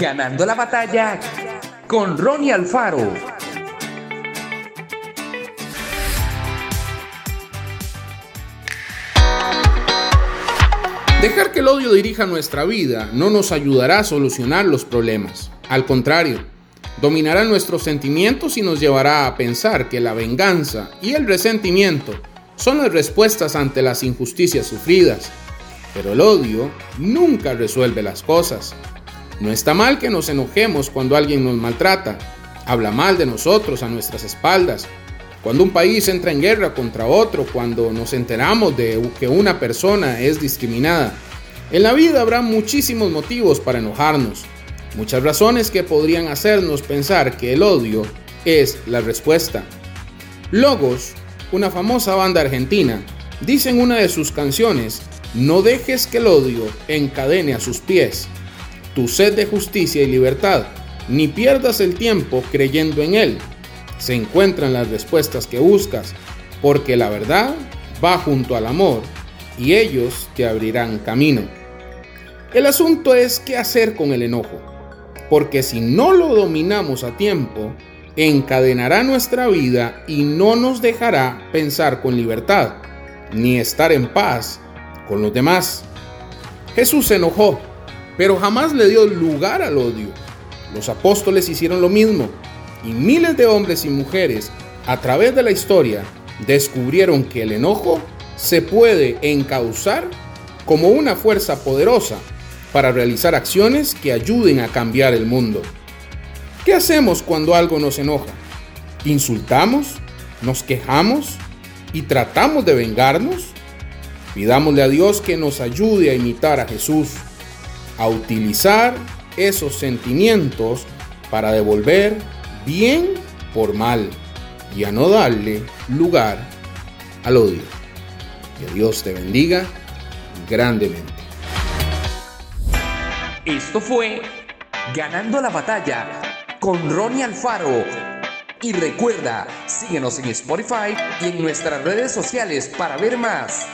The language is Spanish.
Ganando la batalla con Ronnie Alfaro. Dejar que el odio dirija nuestra vida no nos ayudará a solucionar los problemas. Al contrario, dominará nuestros sentimientos y nos llevará a pensar que la venganza y el resentimiento son las respuestas ante las injusticias sufridas. Pero el odio nunca resuelve las cosas. No está mal que nos enojemos cuando alguien nos maltrata, habla mal de nosotros a nuestras espaldas, cuando un país entra en guerra contra otro, cuando nos enteramos de que una persona es discriminada. En la vida habrá muchísimos motivos para enojarnos, muchas razones que podrían hacernos pensar que el odio es la respuesta. Logos, una famosa banda argentina, dice en una de sus canciones, no dejes que el odio encadene a sus pies. Tu sed de justicia y libertad, ni pierdas el tiempo creyendo en él se encuentran las respuestas que buscas, porque la verdad va junto al amor y ellos te abrirán camino. El asunto es qué hacer con el enojo, porque si no lo dominamos a tiempo, encadenará nuestra vida y no nos dejará pensar con libertad, ni estar en paz con los demás. Jesús se enojó, pero jamás le dio lugar al odio. Los apóstoles hicieron lo mismo y miles de hombres y mujeres a través de la historia descubrieron que el enojo se puede encauzar como una fuerza poderosa para realizar acciones que ayuden a cambiar el mundo. ¿Qué hacemos cuando algo nos enoja? ¿Insultamos? ¿Nos quejamos? ¿Y tratamos de vengarnos? Pidámosle a Dios que nos ayude a imitar a Jesús, a utilizar esos sentimientos para devolver bien por mal y a no darle lugar al odio. Que Dios te bendiga grandemente. Esto fue Ganando la batalla con Ronnie Alfaro. Y recuerda, síguenos en Spotify y en nuestras redes sociales para ver más.